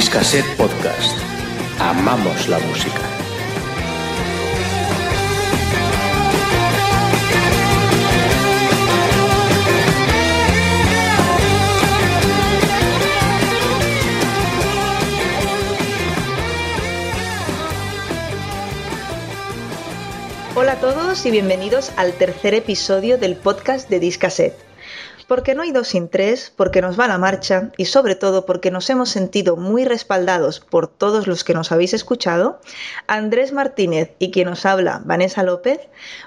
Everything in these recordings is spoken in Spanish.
Discaset Podcast. Amamos la música. Hola a todos y bienvenidos al tercer episodio del podcast de Discaset. Porque no hay dos sin tres, porque nos va la marcha y sobre todo porque nos hemos sentido muy respaldados por todos los que nos habéis escuchado, Andrés Martínez y quien nos habla, Vanessa López,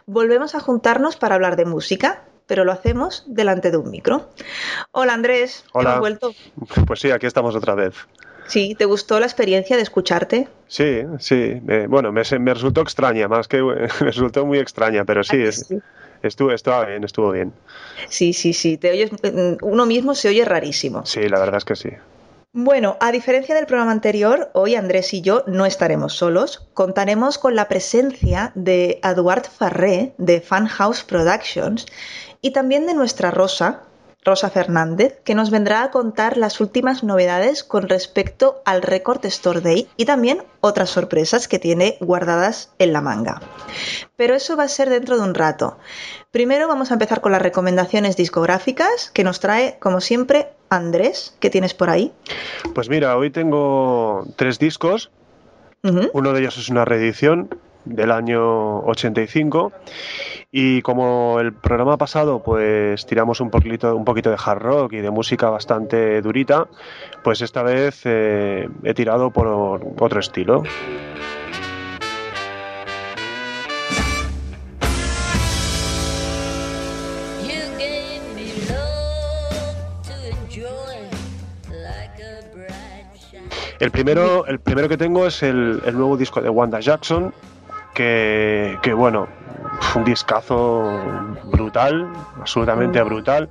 volvemos a juntarnos para hablar de música, pero lo hacemos delante de un micro. Hola Andrés, Hola. ¿hemos vuelto? Pues sí, aquí estamos otra vez. Sí, ¿te gustó la experiencia de escucharte? Sí, sí. me- bueno, me, resultó extraña, más que me resultó muy extraña, pero sí, ¿A que es- sí? Estuvo, estaba bien, estuvo bien. Sí, sí, sí, te oyes, mm, uno mismo se oye rarísimo. Sí, la verdad es que sí. Bueno, a diferencia del programa anterior, hoy Andrés y yo no estaremos solos. Contaremos con la presencia de Eduard Farré de Fan House Productions y también de nuestra Rosa, Rosa Fernández, que nos vendrá a contar las últimas novedades con respecto al Record Store Day y también otras sorpresas que tiene guardadas en la manga. Pero eso va a ser dentro de un rato. Primero vamos a empezar con las recomendaciones discográficas que nos trae, como siempre, Andrés, que tienes por ahí. Pues mira, hoy tengo tres discos. Uno de ellos es una reedición del año 85 y como el programa pasado pues tiramos un poquito, un poquito de hard rock y de música bastante durita, pues esta vez eh, he tirado por otro estilo. El primero, el primero que tengo es el, el nuevo disco de Wanda Jackson, que, que, bueno, un discazo brutal, absolutamente Mm. brutal,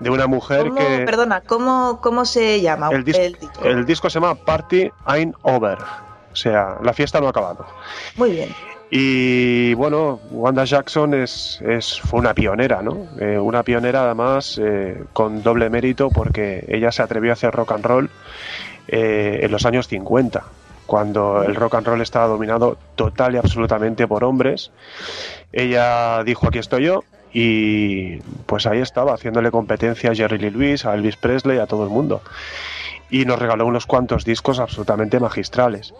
de una mujer ¿Cómo- que... Perdona, ¿cómo, ¿cómo se llama El, dis- disco? el disco se llama Party Ain't Over, o sea, la fiesta no ha acabado. Muy bien. Y bueno, Wanda Jackson es, es, fue una pionera, ¿no? Eh, una pionera además eh, con doble mérito porque ella se atrevió a hacer rock and roll eh, en los años 50, cuando el rock and roll estaba dominado total y absolutamente por hombres. Ella dijo, aquí estoy yo, y pues ahí estaba, haciéndole competencia a Jerry Lee Lewis, a Elvis Presley, a todo el mundo. Y nos regaló unos cuantos discos absolutamente magistrales.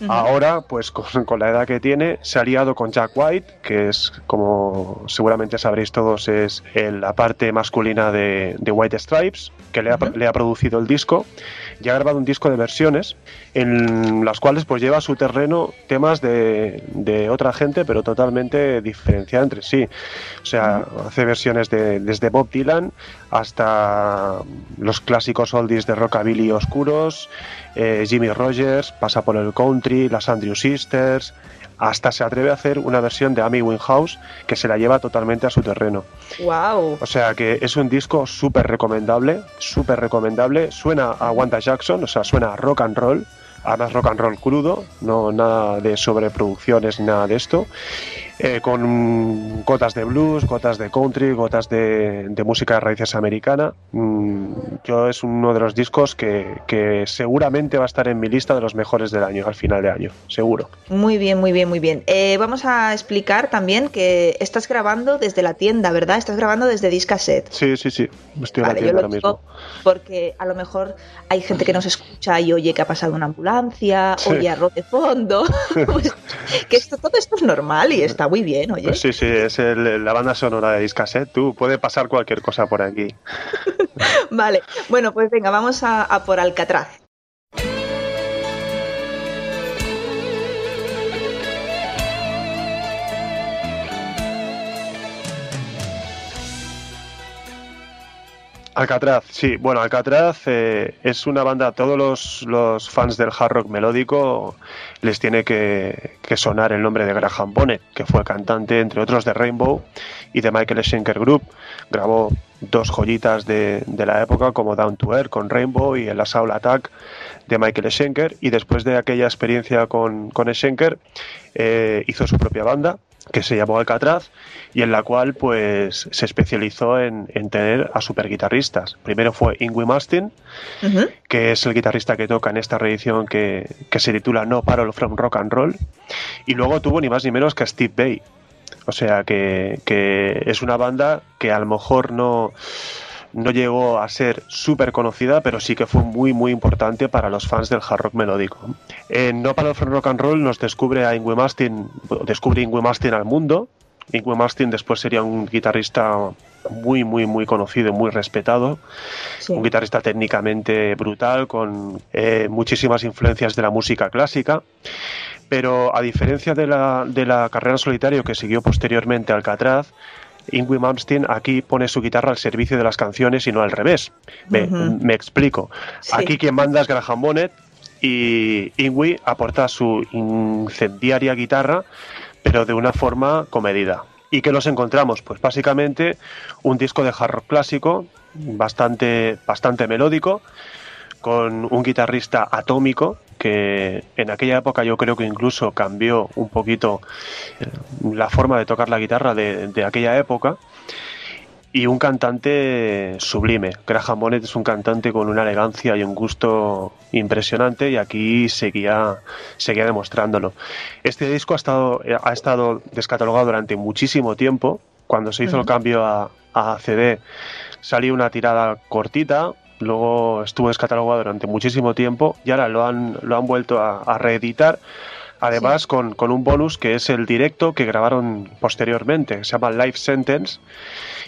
Ujú. Ahora, pues con, con la edad que tiene, se ha aliado con Jack White, que es, como seguramente sabréis todos, es el- la parte masculina de, de White Stripes, que le ha, Ujú. le ha producido el disco. Y ha grabado un disco de versiones en las cuales pues lleva a su terreno temas de, de otra gente, pero totalmente diferenciada entre sí. O sea, hace versiones de, desde Bob Dylan hasta los clásicos oldies de rockabilly oscuros, eh, Jimmy Rogers, pasa por el country, las Andrew Sisters, hasta se atreve a hacer una versión de Amy Winehouse que se la lleva totalmente a su terreno. Wow. O sea que es un disco súper recomendable, súper recomendable. Suena a Wanda Jackson, o sea, suena a rock and roll, además rock and roll crudo, no nada de sobreproducciones ni nada de esto. Eh, con gotas de blues, gotas de country, gotas de, de música de raíces americana. Mm, yo es uno de los discos que, que seguramente va a estar en mi lista de los mejores del año, al final de año, seguro. Muy bien, muy bien, muy bien. Eh, vamos a explicar también que estás grabando desde la tienda, ¿verdad? Estás grabando desde Discaset. Sí, sí, sí, estoy en la Vale, yo tienda lo ahora digo mismo. porque a lo mejor hay gente que nos escucha y oye que ha pasado una ambulancia, Sí. oye arroz de fondo, Pues, que esto, todo esto es normal y está muy bien, oye. Pues sí, sí, es el- la banda sonora de Discaset. Tú, puede pasar cualquier cosa por aquí. Vale, bueno, pues venga, vamos a, a por Alcatraz. Alcatraz, sí. Bueno, Alcatraz eh, es una banda, todos los, los fans del hard rock melódico les tiene que, sonar el nombre de Graham Bonnet, que fue cantante, entre otros, de Rainbow y de Michael Schenker Group. Grabó dos joyitas de, la época, como Down to Earth con Rainbow y el Assault Attack de Michael Schenker. Y después de aquella experiencia con, con Schenker, eh, hizo su propia banda que se llamó Alcatraz y en la cual pues se especializó en, en tener a super guitarristas. Primero fue Ingwie Mastin, que es el guitarrista que toca en esta reedición que, que se titula No Parole from Rock and Roll, y luego tuvo ni más ni menos que a Steve Bay. O sea que, que es una banda que a lo mejor no, no llegó a ser súper conocida, pero sí que fue muy muy importante para los fans del hard rock melódico. En No Parole from Rock and Roll nos descubre a Ingwie Mastin, descubre Ingwie Mastin al mundo. Ingwie Mastin después sería un guitarrista muy muy muy conocido, y muy respetado Sí. un guitarrista técnicamente brutal, con eh, muchísimas influencias de la música clásica. Pero a diferencia de la, de la carrera en solitario que siguió posteriormente Alcatraz, Ingwie Malmsteen aquí pone su guitarra al servicio de las canciones y no al revés. Me, me explico. Sí. Aquí quien manda es Graham Bonnet y Ingwie aporta su incendiaria guitarra, pero de una forma comedida. ¿Y qué nos encontramos? Pues básicamente un disco de hard rock clásico, bastante, bastante melódico, con un guitarrista atómico que en aquella época yo creo que incluso cambió un poquito eh, la forma de tocar la guitarra de, de aquella época y un cantante sublime. Graham Bonnet es un cantante con una elegancia y un gusto impresionante y aquí seguía, seguía demostrándolo. Este disco ha estado, ha estado descatalogado durante muchísimo tiempo. Cuando se hizo el cambio a, a CD salió una tirada cortita, luego estuvo descatalogado durante muchísimo tiempo y ahora lo han, lo han vuelto a, a reeditar. Además, con, con un bonus que es el directo que grabaron posteriormente, se llama Life Sentence,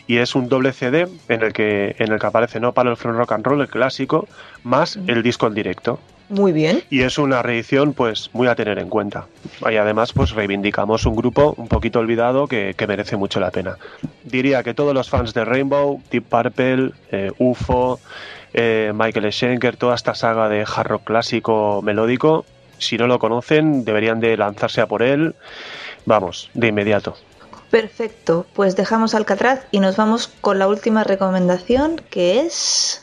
y es un doble CD en el que, en el que aparece No para el Front Rock and Roll, el clásico, más el disco en directo. Muy bien. Y es una reedición pues muy a tener en cuenta. Y además pues reivindicamos un grupo un poquito olvidado que, que merece mucho la pena. Diría que todos los fans de Rainbow, Deep Purple, eh, UFO, eh, Michael Schenker, toda esta saga de hard rock clásico melódico, si no lo conocen deberían de lanzarse a por él, vamos, de inmediato. Perfecto. Pues dejamos Alcatraz y nos vamos con la última recomendación que es...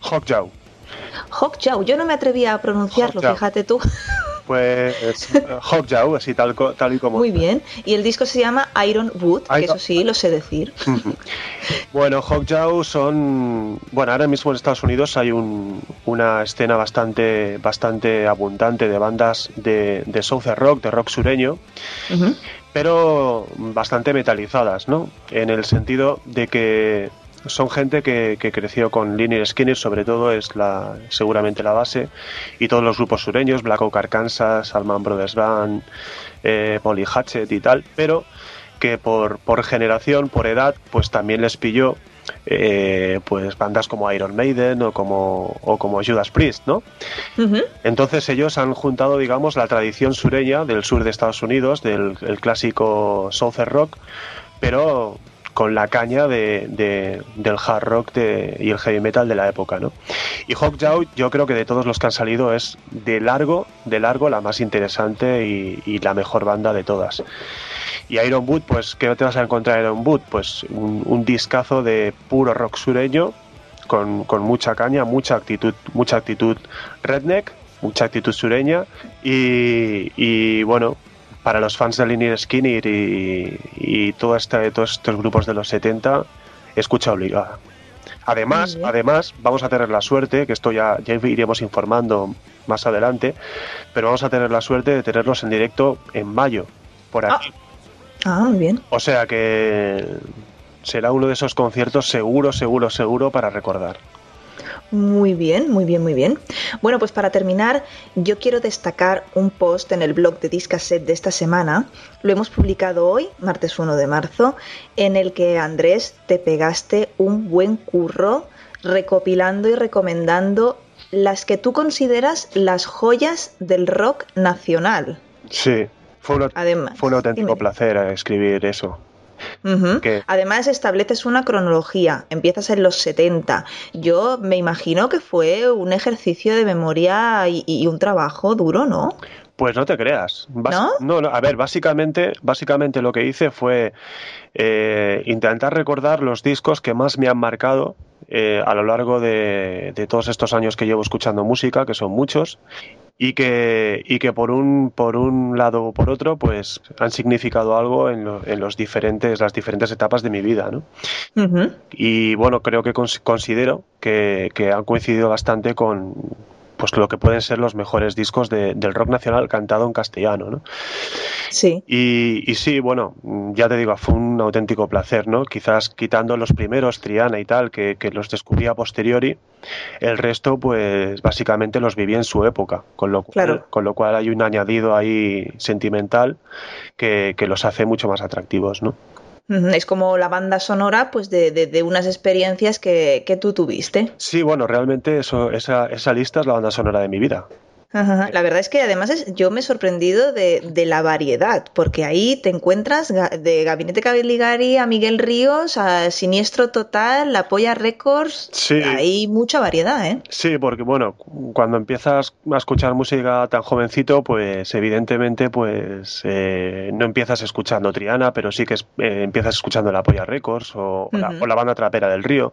Hawkjaw. Hawkjaw. Yo no me atrevía a pronunciarlo, fíjate tú. Pues eh, Hawkjaw, así tal, tal y como Muy bien. Y el disco se llama Iron Wood, que eso sí, lo sé decir. Bueno, Hawkjaw son. Bueno, ahora mismo en Estados Unidos hay un- una escena bastante, bastante abundante de bandas de, de Southern Rock, de rock sureño, pero bastante metalizadas, ¿no? En el sentido de que son gente que, que creció con Lynyrd Skinner, sobre todo es la seguramente la base, y todos los grupos sureños, Black Oak Arkansas, Alman Brothers Band, eh, Molly Hatchet y tal, pero que por, por generación, por edad, pues también les pilló eh, pues bandas como Iron Maiden o como, o como Judas Priest, ¿no? Entonces ellos han juntado, digamos, la tradición sureña del sur de Estados Unidos, del el clásico Southern Rock, pero con la caña de, de- del hard rock de- y el heavy metal de la época, ¿no? Y Hawkjaw, yo creo que de todos los que han salido es de largo, de largo la más interesante y, la mejor banda de todas. Y Iron Boot, pues, ¿qué te vas a encontrar en Iron Boot? Pues un, discazo de puro rock sureño, con, mucha caña, mucha actitud, mucha actitud redneck, mucha actitud sureña y, bueno, para los fans de Lynyrd Skinner y, y todo este- todos estos grupos de los 70, escucha obligada. Además, además, vamos a tener la suerte, que esto ya, ya iremos informando más adelante, pero vamos a tener la suerte de tenerlos en directo en mayo, por aquí. Ah, muy bien. O sea que será uno de esos conciertos seguro, seguro, seguro para recordar. Muy bien, muy bien, muy bien. Bueno, pues para terminar, yo quiero destacar un post en el blog de Discaset de esta semana. Lo hemos publicado hoy, martes 1 de marzo, en el que Andrés te pegaste un buen curro recopilando y recomendando las que tú consideras las joyas del rock nacional. Sí, fue un, Además, fue un auténtico dime. placer escribir eso. Además estableces una cronología, empiezas en los 70. Yo me imagino que fue un ejercicio de memoria y, y un trabajo duro, ¿no? Pues no te creas. Bas- ¿No? no, a ver, básicamente, básicamente lo que hice fue eh, intentar recordar los discos que más me han marcado eh, a lo largo de, de todos estos años que llevo escuchando música, que son muchos, y que, y que por un, por un lado o por otro, pues han significado algo en, lo- en los diferentes, las diferentes etapas de mi vida, ¿no? Y bueno, creo que cons- considero que, que han coincidido bastante con pues lo que pueden ser los mejores discos de- del rock nacional cantado en castellano, ¿no? Sí. Y, y sí, bueno, ya te digo, fue un auténtico placer, ¿no? Quizás quitando los primeros, Triana y tal, que, que los descubrí a posteriori, el resto, pues básicamente los viví en su época, con lo cual, Claro. con lo cual hay un añadido ahí sentimental que, que los hace mucho más atractivos, ¿no? Es como la banda sonora pues de, de- de unas experiencias que, que tú tuviste. Sí, bueno, realmente eso, esa, esa lista es la banda sonora de mi vida. Ajá, La verdad es que además es- yo me he sorprendido de, de la variedad, porque ahí te encuentras de Gabinete Caligari a Miguel Ríos, a Siniestro Total, La Polla Records. Sí. Hay mucha variedad, ¿eh? Sí, porque bueno, cuando empiezas a escuchar música tan jovencito, pues evidentemente pues eh, no empiezas escuchando Triana, pero sí que es- eh, empiezas escuchando La Polla Records o, la, o la banda trapera del río.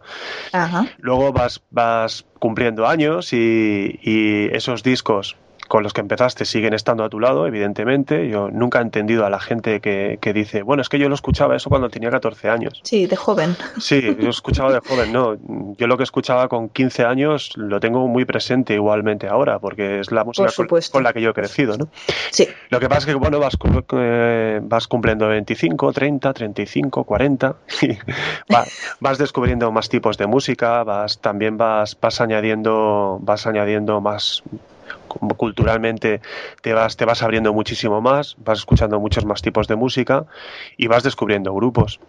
Ajá. Luego vas, vas cumpliendo años y, y esos discos con los que empezaste siguen estando a tu lado, evidentemente. Yo nunca he entendido a la gente que, que dice, bueno, es que yo lo escuchaba eso cuando tenía 14 años. Sí, de joven. Sí, yo escuchaba de joven, no. Yo lo que escuchaba con 15 años lo tengo muy presente igualmente ahora, porque es la música con, la que yo he crecido, ¿no? Sí. Lo que pasa es que, bueno, vas, eh, vas cumpliendo 25, 30, 35, 40 y va- vas descubriendo más tipos de música, vas también vas, vas añadiendo vas añadiendo más culturalmente te vas te vas abriendo muchísimo más, vas escuchando muchos más tipos de música y vas descubriendo grupos.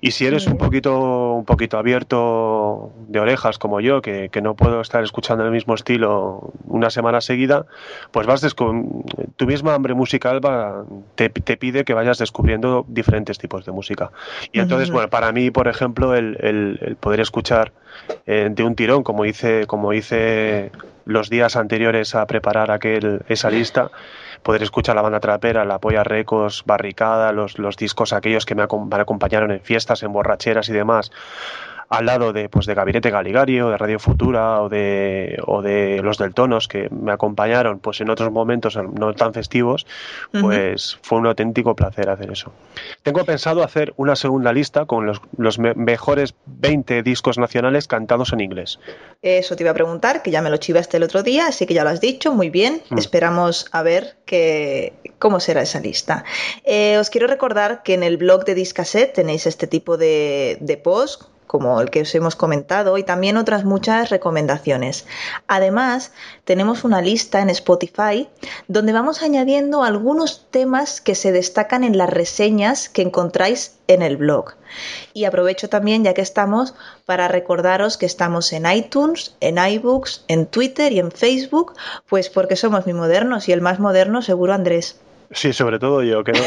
Y si eres un poquito un poquito abierto de orejas como yo, que, que no puedo estar escuchando el mismo estilo una semana seguida, pues vas tu misma hambre musical va, te, te pide que vayas descubriendo diferentes tipos de música. Y entonces, bueno, para mí, por ejemplo, el, el- el poder escuchar eh, de un tirón, como hice, como hice los días anteriores a preparar aquel, esa lista, poder escuchar la banda trapera, la Polla Records, Barricada, los, los discos aquellos que me, acom- me acompañaron en fiestas, en borracheras y demás, al lado de, pues, de Gabinete Galigari o de Radio Futura o de, o de los del Tonos que me acompañaron pues en otros momentos no tan festivos, pues fue un auténtico placer hacer eso. Tengo pensado hacer una segunda lista con los, los me- mejores 20 discos nacionales cantados en inglés. Eso te iba a preguntar, que ya me lo chivaste el otro día, así que ya lo has dicho, muy bien. Mm. Esperamos a ver que, cómo será esa lista. Eh, os quiero recordar que en el blog de Discaset tenéis este tipo de, de post como el que os hemos comentado, y también otras muchas recomendaciones. Además, tenemos una lista en Spotify donde vamos añadiendo algunos temas que se destacan en las reseñas que encontráis en el blog. Y aprovecho también, ya que estamos, para recordaros que estamos en iTunes, en iBooks, en Twitter y en Facebook, pues porque somos muy modernos y el más moderno seguro Andrés. Sí, sobre todo yo, que, no-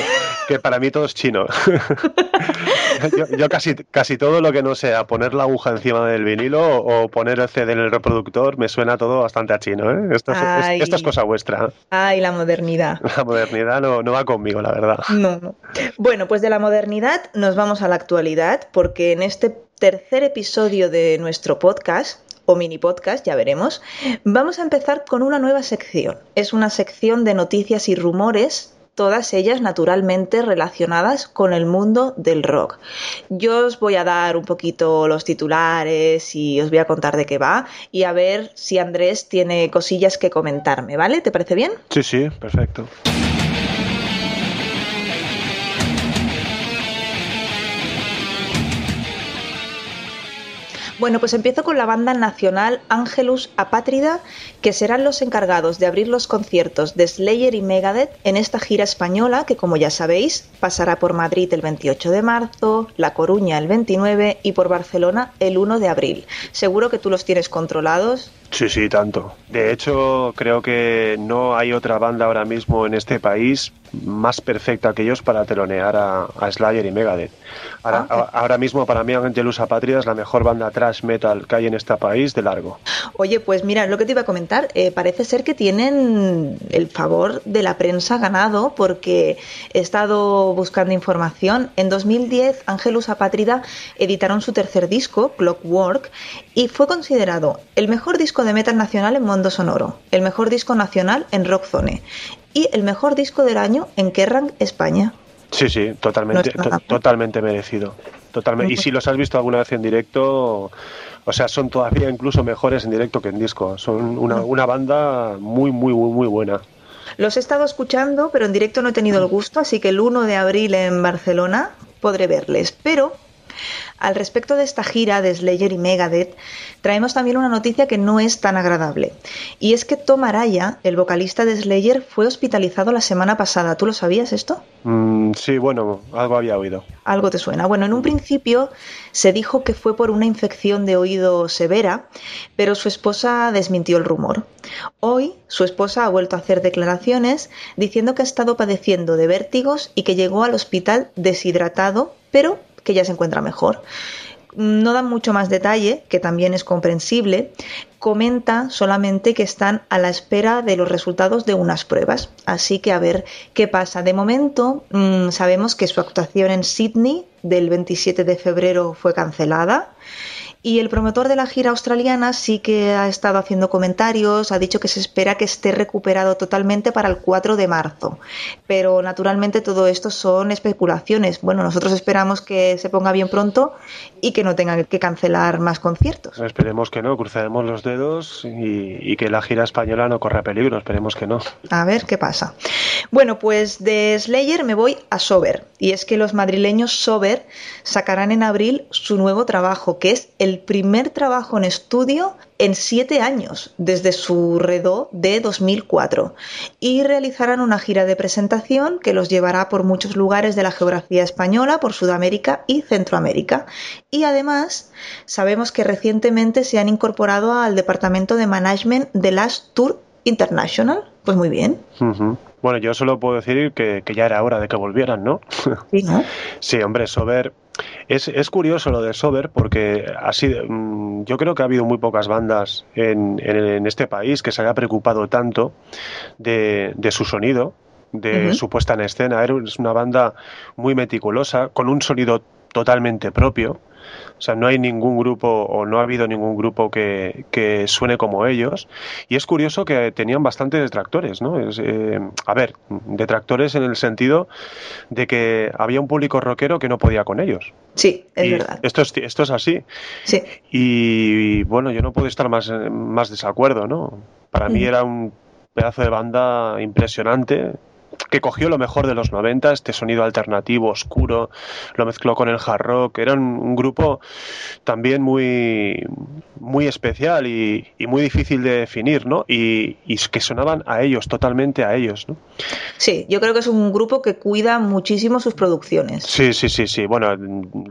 que para mí todo es chino. yo yo casi, casi todo lo que no sea poner la aguja encima del vinilo o poner el CD en el reproductor me suena todo bastante a chino. ¿eh? Esto, es, es- Ay. esto es cosa vuestra. Ay, la modernidad. La modernidad no, no va conmigo, la verdad. No, no. Bueno, pues de la modernidad nos vamos a la actualidad, porque en este tercer episodio de nuestro podcast, o mini podcast, ya veremos, vamos a empezar con una nueva sección. Es una sección de noticias y rumores, todas ellas naturalmente relacionadas con el mundo del rock. Yo os voy a dar un poquito los titulares y os voy a contar de qué va y a ver si Andrés tiene cosillas que comentarme, ¿vale? ¿Te parece bien? Sí, sí, perfecto. Bueno, pues empiezo con la banda nacional Angelus Apátrida, que serán los encargados de abrir los conciertos de Slayer y Megadeth en esta gira española, que como ya sabéis, pasará por Madrid el 28 de marzo, La Coruña el 29 y por Barcelona el 1 de abril. Seguro que tú los tienes controlados. Sí, sí, tanto. De hecho, creo que no hay otra banda ahora mismo en este país más perfecta que ellos para telonear a, a Slayer y Megadeth. Ahora, Ah. a- ahora mismo para mí Angelus Apatria es la mejor banda thrash metal que hay en este país de largo. Oye, pues mira, lo que te iba a comentar, eh, parece ser que tienen el favor de la prensa ganado porque he estado buscando información. En 2010, Angelus Apátrida editaron su tercer disco, Clockwork, y fue considerado el mejor disco de metal nacional en Mundo Sonoro, el mejor disco nacional en Rockzone y el mejor disco del año en Kerrang, España. Sí, sí, totalmente, No totalmente merecido. Totalmente. Y si los has visto alguna vez en directo, o sea, son todavía incluso mejores en directo que en disco. Son una, una banda muy, muy, muy, muy buena. Los he estado escuchando, pero en directo no he tenido el gusto, así que el 1 de abril en Barcelona podré verles. Pero al respecto de esta gira de Slayer y Megadeth, traemos también una noticia que no es tan agradable. Y es que Tom Araya, el vocalista de Slayer, fue hospitalizado la semana pasada. ¿Tú lo sabías esto? Mm, sí, bueno, algo había oído. Algo te suena. Bueno, en un principio se dijo que fue por una infección de oído severa, pero su esposa desmintió el rumor. Hoy su esposa ha vuelto a hacer declaraciones diciendo que ha estado padeciendo de vértigos y que llegó al hospital deshidratado, pero que ya se encuentra mejor. No dan mucho más detalle, que también es comprensible. Comenta solamente que están a la espera de los resultados de unas pruebas. Así que a ver qué pasa. De momento mm, sabemos que su actuación en Sydney del 27 de febrero fue cancelada. Y el promotor de la gira australiana sí que ha estado haciendo comentarios, ha dicho que se espera que esté recuperado totalmente para el 4 de marzo. Pero naturalmente todo esto son especulaciones. Bueno, nosotros esperamos que se ponga bien pronto y que no tengan que cancelar más conciertos. Esperemos que no, cruzaremos los dedos y, y que la gira española no corra peligro, esperemos que no. A ver qué pasa. Bueno, pues de Slayer me voy a Sober. Y es que los madrileños Sober sacarán en abril su nuevo trabajo, que es el primer trabajo en estudio en siete años, desde su redó de 2004. Y realizarán una gira de presentación que los llevará por muchos lugares de la geografía española, por Sudamérica y Centroamérica. Y además, sabemos que recientemente se han incorporado al departamento de management de Last Tour International. Pues muy bien. Bueno, yo solo puedo decir que, que ya era hora de que volvieran, ¿no? Sí, ¿no? Sí, hombre, Sober. Es, es curioso lo de Sober porque así, mm, yo creo que ha habido muy pocas bandas en, en- en este país que se haya preocupado tanto de, de su sonido, de su puesta en escena. Es una banda muy meticulosa, con un sonido totalmente propio. O sea, no hay ningún grupo o no ha habido ningún grupo que, que suene como ellos. Y es curioso que tenían bastantes detractores, ¿no? Es, eh, a ver, detractores en el sentido de que había un público rockero que no podía con ellos. Sí, es Y verdad. Esto es, esto es así. Sí. Y bueno, yo no puedo estar más, más desacuerdo, ¿no? Para mí Mm. era un pedazo de banda impresionante que cogió lo mejor de los 90, este sonido alternativo, oscuro, lo mezcló con el hard rock. Era un, un grupo también muy, muy especial y, y muy difícil de definir, ¿no? Y, y que sonaban a ellos, totalmente a ellos, ¿no? Sí, yo creo que es un grupo que cuida muchísimo sus producciones. Sí, sí, sí, sí. Bueno,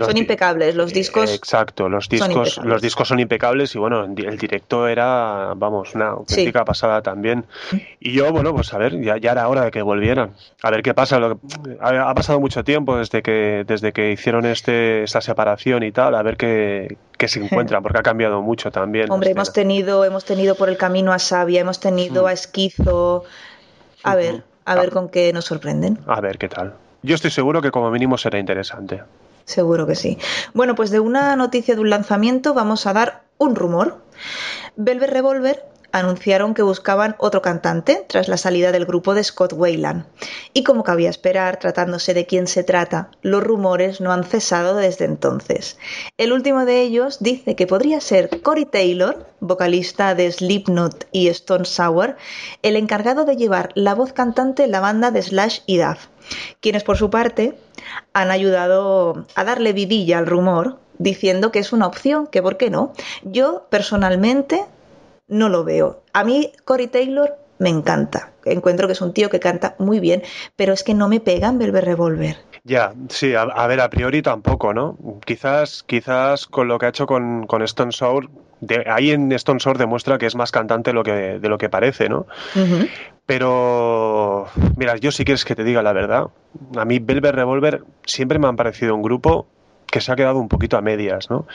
Son impecables, los discos. Eh, Exacto, los discos, los discos son impecables y bueno, el directo era, vamos, una auténtica pasada también. Y yo, bueno, pues a ver, ya, ya era hora de que volvieran. A ver qué pasa. Lo que- ha, ha pasado mucho tiempo desde que, desde que hicieron este, esta separación y tal, a ver qué, qué se encuentran, porque ha cambiado mucho también. Hombre, hemos escena. tenido, hemos tenido por el camino a Sabia, hemos tenido Mm. a Esquizo. A ver, a Ah. ver con qué nos sorprenden. A ver qué tal. Yo estoy seguro que como mínimo será interesante. Seguro que sí. Bueno, pues de una noticia de un lanzamiento vamos a dar un rumor. Velvet Revolver anunciaron que buscaban otro cantante tras la salida del grupo de Scott Wayland. Y como cabía esperar, tratándose de quién se trata, los rumores no han cesado desde entonces. El último de ellos dice que podría ser Corey Taylor, vocalista de Slipknot y Stone Sour, el encargado de llevar la voz cantante en la banda de Slash y Duff, quienes por su parte han ayudado a darle vidilla al rumor diciendo que es una opción, que por qué no. Yo personalmente no lo veo. A mí Corey Taylor me encanta. Encuentro que es un tío que canta muy bien, pero es que no me pega en Velvet Revolver. Ya, sí, a, a ver, a priori tampoco, ¿no? Quizás, quizás con lo que ha hecho con, con Stone Sour de- ahí en Stone Sour demuestra que es más cantante de lo que, de lo que parece, ¿no? Pero, mira, yo si quieres que te diga la verdad, a mí Velvet Revolver siempre me han parecido un grupo que se ha quedado un poquito a medias, ¿no?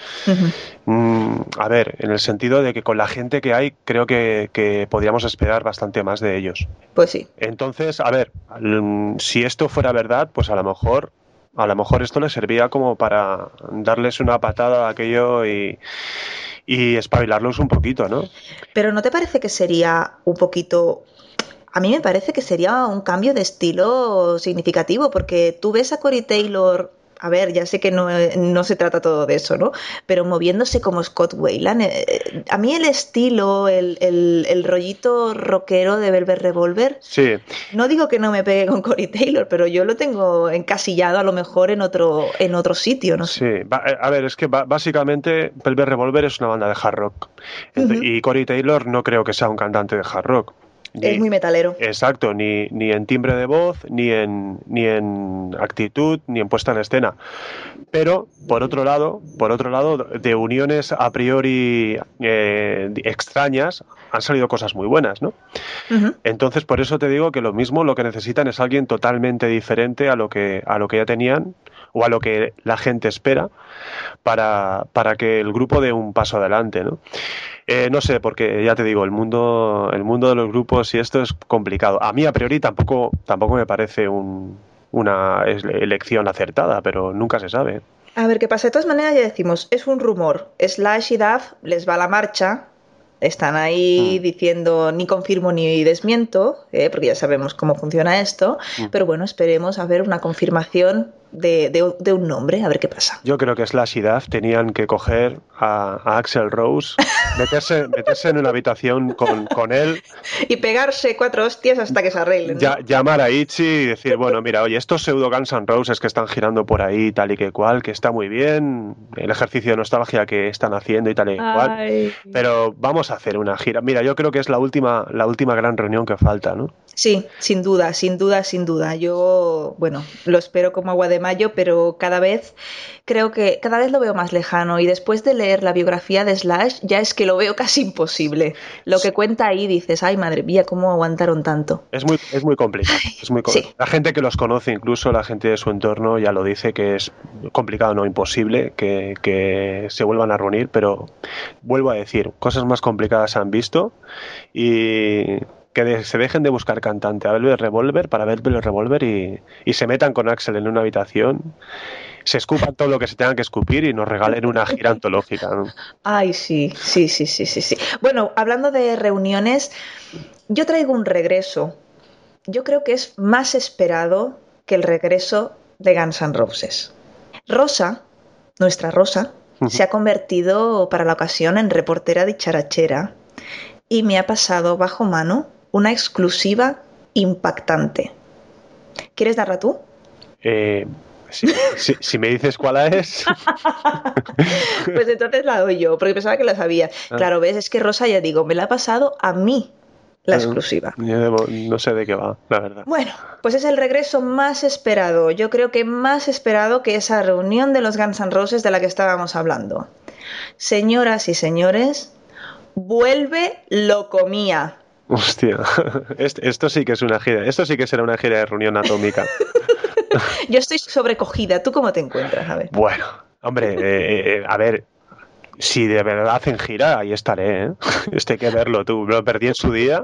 Mm, a ver, en el sentido de que con la gente que hay, creo que, que podríamos esperar bastante más de ellos. Pues sí. Entonces, a ver, mm, si esto fuera verdad, pues a lo mejor, a lo mejor esto les servía como para darles una patada a aquello y, y espabilarlos un poquito, ¿no? Pero ¿no te parece que sería un poquito... A mí me parece que sería un cambio de estilo significativo, porque tú ves a Cory Taylor, a ver, ya sé que no, no se trata todo de eso, ¿no? Pero moviéndose como Scott Wayland, eh, a mí el estilo, el, el- el rollito rockero de Velvet Revolver, Sí, no digo que no me pegue con Cory Taylor, pero yo lo tengo encasillado a lo mejor en otro, en otro sitio, no sé. Sí, eh, a ver, es que básicamente Velvet Revolver es una banda de hard rock. Y Corey Taylor no creo que sea un cantante de hard rock. Es muy metalero. Exacto, ni, ni en timbre de voz, ni en, ni en actitud, ni en puesta en escena. Pero, por otro lado, por otro lado, de uniones a priori eh, extrañas, han salido cosas muy buenas, ¿no? Entonces, por eso te digo que lo mismo lo que necesitan es alguien totalmente diferente a lo que, a lo que ya tenían o a lo que la gente espera para, para que el grupo dé un paso adelante, ¿no? Eh, no sé, porque ya te digo, el mundo, el mundo de los grupos y esto es complicado. A mí a priori tampoco, tampoco me parece un- una elección acertada, pero nunca se sabe. A ver qué pasa. De todas maneras, ya decimos, es un rumor. Slash y Duff les va la marcha. Están ahí Mm. diciendo ni confirmo ni desmiento, ¿eh? porque ya sabemos cómo funciona esto. Mm. Pero bueno, esperemos a ver una confirmación de, de- de un nombre, a ver qué pasa. Yo creo que Slash y Duff tenían que coger a, a Axel Rose, meterse, meterse en una habitación con, con él Y pegarse cuatro hostias hasta que se arreglen. ¿no? Ya- llamar a Ichi y decir, bueno, mira, oye, estos pseudo Guns N' Roses que están girando por ahí, tal y que cual, que está muy bien, el ejercicio de nostalgia que están haciendo y tal y que cual, Ay. pero vamos a hacer una gira. Mira, yo creo que es la última, la última gran reunión que falta, ¿no? Sí, sin duda, sin duda, sin duda. Yo, bueno, lo espero como agua de mayo, pero cada vez creo que cada vez lo veo más lejano y después de leer la biografía de Slash ya es que lo veo casi imposible. Lo que cuenta ahí dices, ay madre mía, ¿cómo aguantaron tanto? Es muy, es muy complicado. Es muy co- Sí. La gente que los conoce, incluso la gente de su entorno, ya lo dice que es complicado, no imposible, que, que se vuelvan a reunir, pero vuelvo a decir, cosas más complicadas han visto y que de- se dejen de buscar cantante a Velvet Revolver para Velvet Revolver y, y se metan con Axel en una habitación, se escupan todo lo que se tengan que escupir y nos regalen una gira antológica. ¿no? Ay, sí, sí, sí, sí, sí, sí. Bueno, hablando de reuniones, yo traigo un regreso. Yo creo que es más esperado que el regreso de Guns N' Roses. Rosa, nuestra Rosa, se ha convertido para la ocasión en reportera dicharachera y me ha pasado bajo mano una exclusiva impactante. ¿Quieres darla tú? Eh, si, si- si me dices cuál es, Pues entonces la doy yo, porque pensaba que la sabía. Ah. Claro, ves, es que Rosa, ya digo, me la ha pasado a mí la Ah. exclusiva. yo debo- no sé de qué va, la verdad. Bueno, pues es el regreso más esperado, yo creo que más esperado que esa reunión de los Guns N' Roses de la que estábamos hablando. Señoras y señores, vuelve Locomía. Hostia, Est- esto sí que es una gira, esto sí que será una gira de reunión atómica. Yo estoy sobrecogida, ¿tú cómo te encuentras? A ver. Bueno, hombre, eh, eh, a ver, si de verdad hacen gira, ahí estaré, ¿eh? Esto hay que verlo tú, me lo perdí en su día.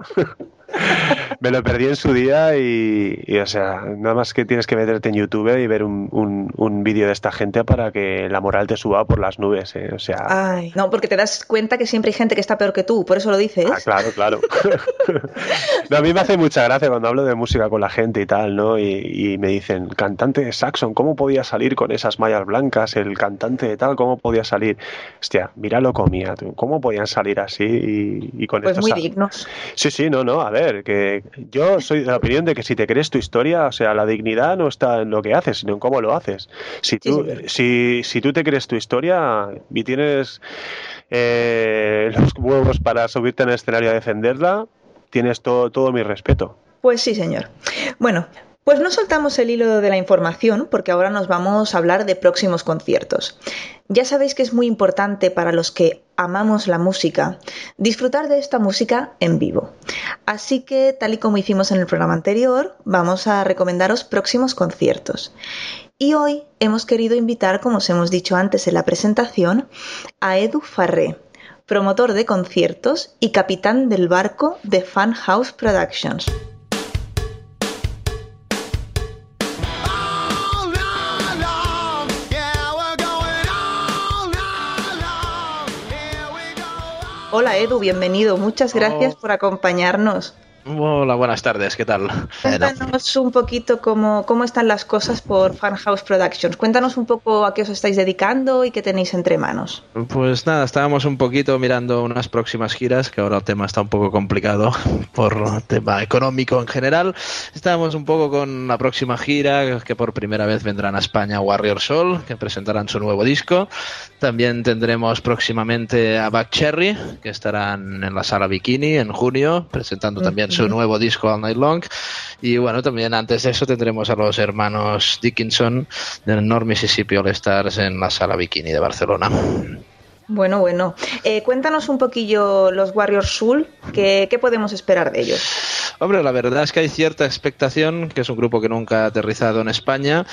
Me lo perdí en su día y, y, o sea, nada más que tienes que meterte en YouTube y ver un, un- un vídeo de esta gente para que la moral te suba por las nubes, ¿eh? O sea, Ay, no, porque te das cuenta que siempre hay gente que está peor que tú, por eso lo dices. Ah, claro, claro. No, a mí me hace mucha gracia cuando hablo de música con la gente y tal, ¿no? Y, y me dicen, cantante de Saxon, ¿cómo podía salir con esas mallas blancas? El cantante de tal, ¿cómo podía salir? Hostia, míralo comía, tú. ¿Cómo podían salir así y, y con Pues esto? muy dignos. Sí, sí, no, no, a ver, que yo soy de la opinión de que si te crees tu historia, o sea, la dignidad no está en lo que haces, sino en cómo lo haces. Si tú, si, si tú te crees tu historia y tienes eh, los huevos para subirte en el escenario a defenderla, tienes todo, todo mi respeto. Pues sí, señor. Bueno, Pues no soltamos el hilo de la información porque ahora nos vamos a hablar de próximos conciertos. Ya sabéis que es muy importante para los que amamos la música disfrutar de esta música en vivo. Así que, tal y como hicimos en el programa anterior, vamos a recomendaros próximos conciertos. Y hoy hemos querido invitar, como os hemos dicho antes en la presentación, a Edu Farré, promotor de conciertos y capitán del barco de Fan House Productions. Hola Edu, bienvenido. Muchas gracias Oh. por acompañarnos. Hola, buenas tardes, ¿qué tal? Cuéntanos un poquito cómo, cómo están las cosas por Fan House Productions. Cuéntanos un poco a qué os estáis dedicando y qué tenéis entre manos. pues nada, estábamos un poquito mirando unas próximas giras, que ahora el tema está un poco complicado por tema económico en general. Estábamos un poco con la próxima gira, que por primera vez vendrán a España Warrior Soul, que presentarán su nuevo disco. También tendremos próximamente a Back Cherry, que estarán en la sala Bikini en junio, presentando también su nuevo disco All Night Long. Y bueno, también antes de eso tendremos a los hermanos Dickinson del North Mississippi All Stars en la sala Bikini de Barcelona. Bueno, bueno. Eh, cuéntanos un poquillo los Warriors Soul, ¿qué, qué podemos esperar de ellos? Hombre, la verdad es que hay cierta expectación, que es un grupo que nunca ha aterrizado en España,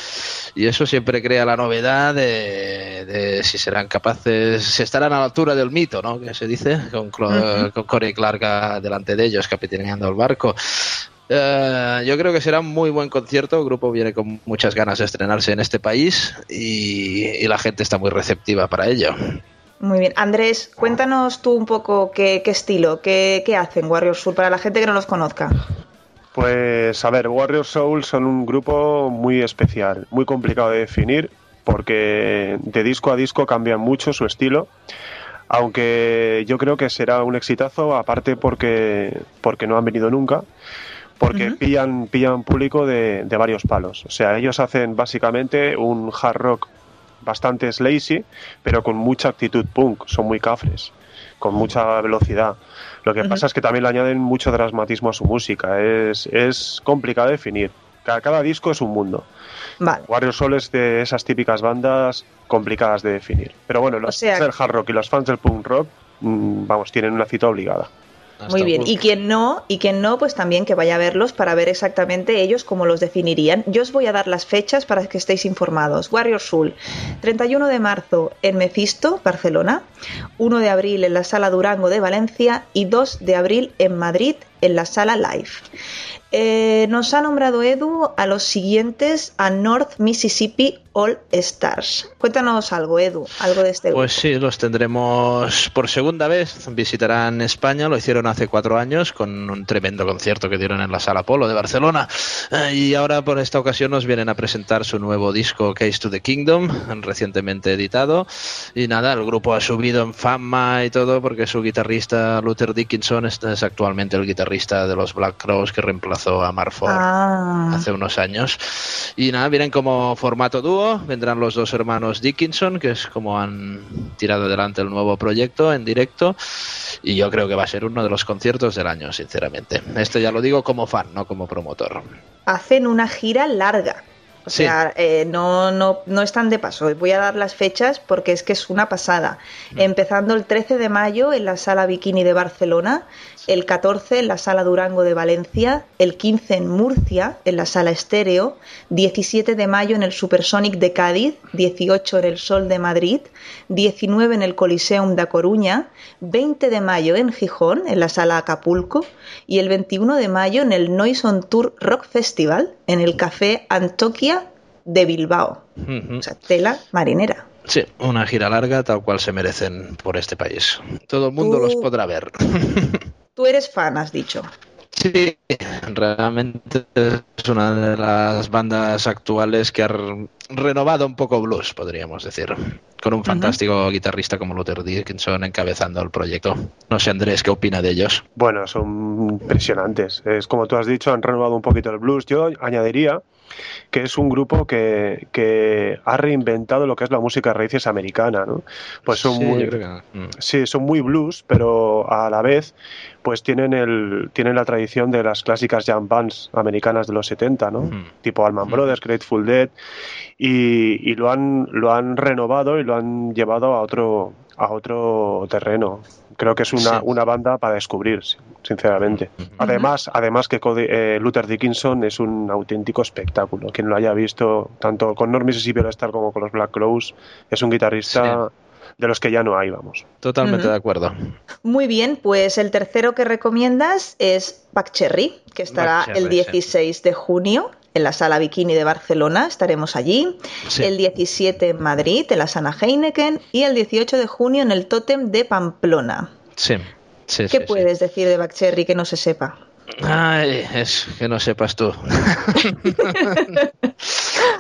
y eso siempre crea la novedad de, de si serán capaces, si estarán a la altura del mito, ¿no? Que se dice, con, con Corey Clark delante de ellos, capitaneando el barco. Eh, yo creo que será un muy buen concierto. El grupo viene con muchas ganas de estrenarse en este país y, y la gente está muy receptiva para ello. Muy bien. Andrés, cuéntanos tú un poco qué, qué estilo, qué, qué hacen Warriors Soul para la gente que no los conozca. Pues a ver, Warrior Soul son un grupo muy especial, muy complicado de definir, porque de disco a disco cambian mucho su estilo. Aunque yo creo que será un exitazo, aparte porque, porque no han venido nunca, porque Ujú. pillan, pillan público de, de varios palos. O sea, ellos hacen básicamente un hard rock bastante slazy, pero con mucha actitud punk, son muy cafres, con mucha velocidad. Lo que pasa es que también le añaden mucho dramatismo a su música, es, es complicado de definir. Cada, cada disco es un mundo. Vale. Warrior Soul es de esas típicas bandas complicadas de definir. Pero bueno, los O sea- fans del hard rock y los fans del punk rock, mm, vamos, tienen una cita obligada. Muy bien. Y quien no, y quien no, pues también que vaya a verlos para ver exactamente ellos cómo los definirían. Yo os voy a dar las fechas para que estéis informados. Warrior Soul, 31 de marzo en Mephisto, Barcelona, 1 de abril en la Sala Durango de Valencia y 2 de abril en Madrid en la Sala Live. Eh, nos ha nombrado Edu a los siguientes a North Mississippi All Stars. Cuéntanos algo, Edu, algo de este grupo. Pues sí, los tendremos por segunda vez. Visitarán España, lo hicieron hace cuatro años con un tremendo concierto que dieron en la Sala Polo de Barcelona. Eh, Y ahora por esta ocasión nos vienen a presentar su nuevo disco Case to the Kingdom, recientemente editado. Y nada, el grupo ha subido en fama y todo porque su guitarrista Luther Dickinson es, es actualmente el guitarrista de los Black Crows que reemplazó a Mark Ford Ah. hace unos años. Y nada, vienen como formato dúo, vendrán los dos hermanos Dickinson, que es como han tirado adelante el nuevo proyecto en directo. Y yo creo que va a ser uno de los conciertos del año, sinceramente. Esto ya lo digo como fan, no como promotor. hacen una gira larga. O Sí. sea, eh, no, no, no están de paso. Voy a dar las fechas porque es que es una pasada. Empezando el 13 de mayo en la Sala Bikini de Barcelona, el 14 en la Sala Durango de Valencia, el 15 en Murcia en la Sala Estéreo, 17 de mayo en el Supersonic de Cádiz, 18 en el Sol de Madrid, 19 en el Coliseum da Coruña, 20 de mayo en Gijón en la Sala Acapulco y el 21 de mayo en el Noise on Tour Rock Festival en el Café Antoquia de Bilbao. O sea, tela marinera. Sí, una gira larga tal cual se merecen por este país. Todo el mundo Tú- los podrá ver. Tú eres fan, has dicho. Sí, realmente es una de las bandas actuales que ha re- renovado un poco blues, podríamos decir, con un fantástico guitarrista como Luther Dickinson encabezando el proyecto. No sé, Andrés, ¿qué opina de ellos? Bueno, son impresionantes. Es como tú has dicho, han renovado un poquito el blues. Yo añadiría que es un grupo que, que ha reinventado lo que es la música de raíces americana, ¿no? Pues son Sí, muy, que- mm. Sí, son muy blues, pero a la vez pues tienen el tienen la tradición de las clásicas jam bands americanas de los 70, ¿no? Ujú. Tipo Allman Brothers, Grateful Dead y, y lo han lo han renovado y lo han llevado a otro a otro terreno. Creo que es una, Sí. una banda para descubrir, sinceramente. Además, además que Cody- eh, Luther Dickinson es un auténtico espectáculo. Quien lo haya visto, tanto con Norm Mississippi All Star como con los Black Crows, es un guitarrista de los que ya no hay, vamos. Totalmente de acuerdo. Muy bien, pues el tercero que recomiendas es Back Cherry, que estará Cherry, el sí. 16 de junio en la sala Bikini de Barcelona, estaremos allí. Sí. El 17 en Madrid, en la Sana Heineken. Y el 18 de junio en el Tótem de Pamplona. Sí. Sí, ¿Qué sí, puedes decir de Back Cherry que no se sepa? Ay, es que no sepas tú.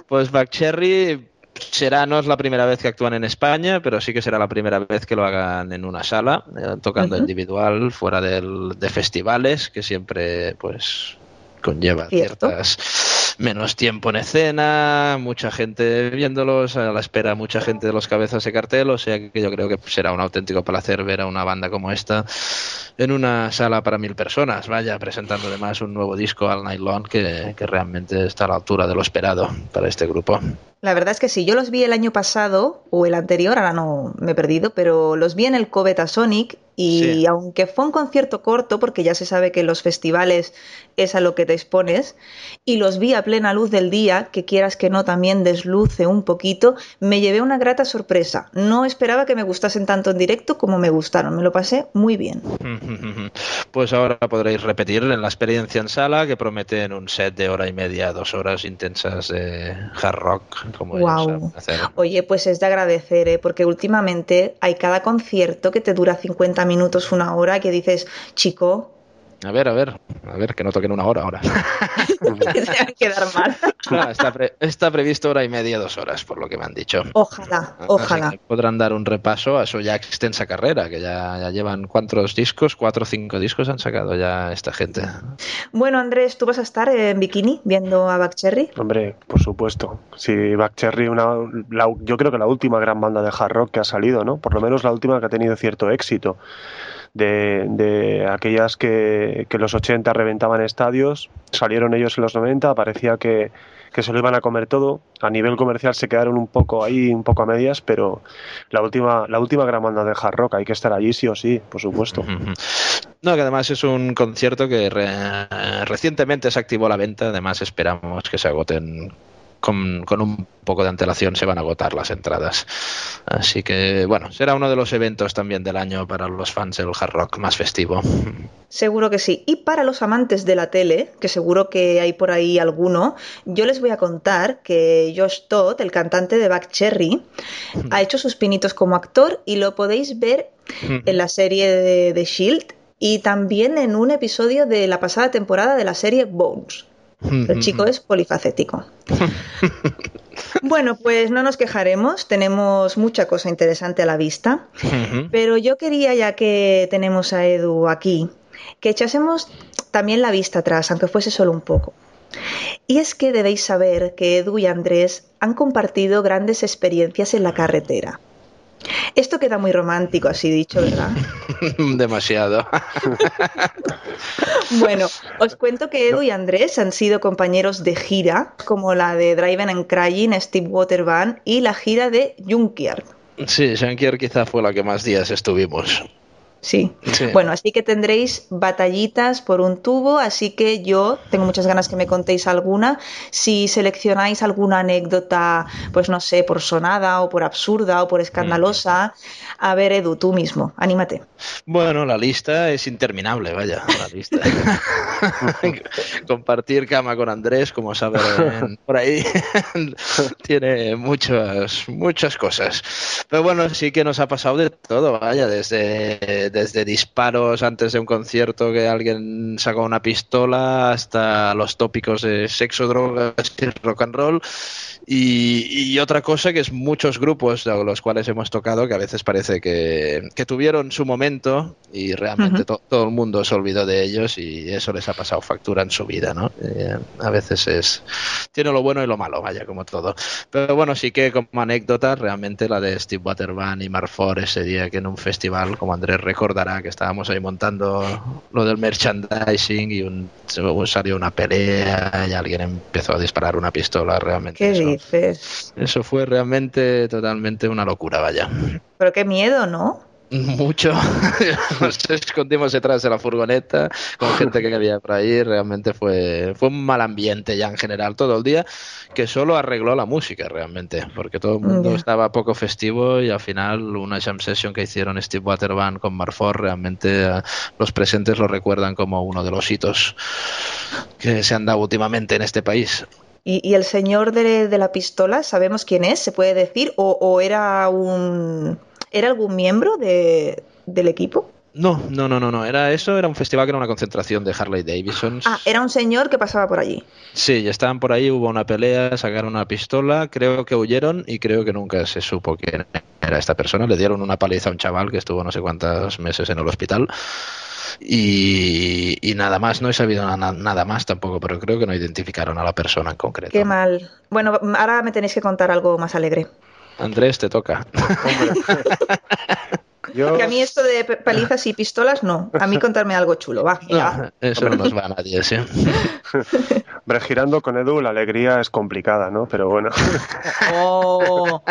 pues Backcherry será, no es la primera vez que actúan en España, pero sí que será la primera vez que lo hagan en una sala, eh, tocando individual, fuera del, de festivales, que siempre pues conlleva Cierto. ciertas menos tiempo en escena, mucha gente viéndolos, a la espera mucha gente de los cabezas de cartel, o sea que yo creo que será un auténtico placer ver a una banda como esta en una sala para mil personas, vaya, presentando además un nuevo disco al Long que, que realmente está a la altura de lo esperado para este grupo. La verdad es que sí, yo los vi el año pasado o el anterior, ahora no me he perdido, pero los vi en el Coveta Sonic y Sí. aunque fue un concierto corto, porque ya se sabe que en los festivales es a lo que te expones, y los vi a plena luz del día, que quieras que no también desluce un poquito, me llevé una grata sorpresa. No esperaba que me gustasen tanto en directo como me gustaron, me lo pasé muy bien. Pues ahora podréis repetir en la experiencia en sala que prometen un set de hora y media, dos horas intensas de hard rock, como hacer. Oye, pues es de agradecer, ¿eh? porque últimamente hay cada concierto que te dura 50 minutos, una hora, que dices, chico, A ver, a ver, a ver, que no toquen una hora ahora. que se va a quedar mal. No, está, pre- está previsto hora y media, dos horas, por lo que me han dicho. Ojalá, Así ojalá. que podrán dar un repaso a su ya extensa carrera, que ya, ya llevan cuántos discos, cuatro o cinco discos han sacado ya esta gente. Bueno, Andrés, ¿tú vas a estar en bikini viendo a Backcherry? Hombre, por supuesto. Si Backcherry, una, la- yo creo que la última gran banda de hard rock que ha salido, ¿no? Por lo menos la última que ha tenido cierto éxito. De, de aquellas que, que los 80 reventaban estadios, salieron ellos en los 90, parecía que, que se lo iban a comer todo. A nivel comercial se quedaron un poco ahí, un poco a medias, pero la última, la última gran banda de hard rock, hay que estar allí sí o sí, por supuesto. No, que además es un concierto que re- recientemente se activó la venta, además esperamos que se agoten con, con un poco de antelación, se van a agotar las entradas. Así que, bueno, será uno de los eventos también del año para los fans del hard rock más festivo. Seguro que sí. Y para los amantes de la tele, que seguro que hay por ahí alguno, yo les voy a contar que Josh Todd, el cantante de Backcherry, ha hecho sus pinitos como actor y lo podéis ver en la serie de, de Shield y también en un episodio de la pasada temporada de la serie Bones. El chico es polifacético. Bueno, pues no nos quejaremos, tenemos mucha cosa interesante a la vista, pero yo quería, ya que tenemos a Edu aquí, que echásemos también la vista atrás, aunque fuese solo un poco. Y es que debéis saber que Edu y Andrés han compartido grandes experiencias en la carretera. Esto queda muy romántico, así dicho, ¿verdad? Demasiado. Bueno, os cuento que Edu y Andrés han sido compañeros de gira, como la de Driving and Crying, Steve Waterband y la gira de Junkyard. Sí, Shankier quizá fue la que más días estuvimos. Sí. Sí. Bueno, así que tendréis batallitas por un tubo, así que yo tengo muchas ganas que me contéis alguna. Si seleccionáis alguna anécdota, pues no sé, por sonada o por absurda o por escandalosa, a ver, Edu, tú mismo, anímate. Bueno, la lista es interminable, vaya, la lista. Compartir cama con Andrés, como saben por ahí, tiene muchas, muchas cosas. Pero bueno, sí que nos ha pasado de todo, vaya, desde, desde disparos antes de un concierto que alguien sacó una pistola hasta los tópicos de sexo, drogas y rock and roll. Y, y otra cosa que es muchos grupos de los cuales hemos tocado que a veces parece que, que tuvieron su momento y realmente to- todo el mundo se olvidó de ellos y eso les ha pasado factura en su vida, ¿no? Eh, a veces es tiene lo bueno y lo malo, vaya, como todo. Pero bueno, sí que como anécdota, realmente la de Steve Waterman y Marfor ese día que en un festival, como Andrés recordará, que estábamos ahí montando lo del merchandising y un, salió una pelea y alguien empezó a disparar una pistola, realmente. ¿Qué eso, dices? eso fue realmente totalmente una locura, vaya. Pero qué miedo, ¿no? Mucho. Nos escondimos detrás de la furgoneta con gente que había por ahí. Realmente fue, fue un mal ambiente ya en general todo el día que solo arregló la música realmente, porque todo el mundo estaba poco festivo y al final una jam session que hicieron Steve Waterman con Marfor realmente eh, los presentes lo recuerdan como uno de los hitos que se han dado últimamente en este país. ¿Y, y el señor de, de la pistola, sabemos quién es? ¿Se puede decir? ¿O, o era un. ¿Era algún miembro de, del equipo? No, no, no, no, no. Era eso, era un festival que era una concentración de Harley Davidson. Ah, era un señor que pasaba por allí. Sí, ya estaban por ahí, hubo una pelea, sacaron una pistola, creo que huyeron y creo que nunca se supo quién era esta persona. Le dieron una paliza a un chaval que estuvo no sé cuántos meses en el hospital. Y, y nada más, no he sabido na- nada más tampoco, pero creo que no identificaron a la persona en concreto. Qué mal. Bueno, ahora me tenéis que contar algo más alegre. Andrés, te toca. Yo, Que a mí esto de palizas y pistolas, no. A mí contarme algo chulo, va. Eso no nos va a nadie, sí. hombre, girando con Edu, la alegría es complicada, ¿no? Pero bueno. Oh,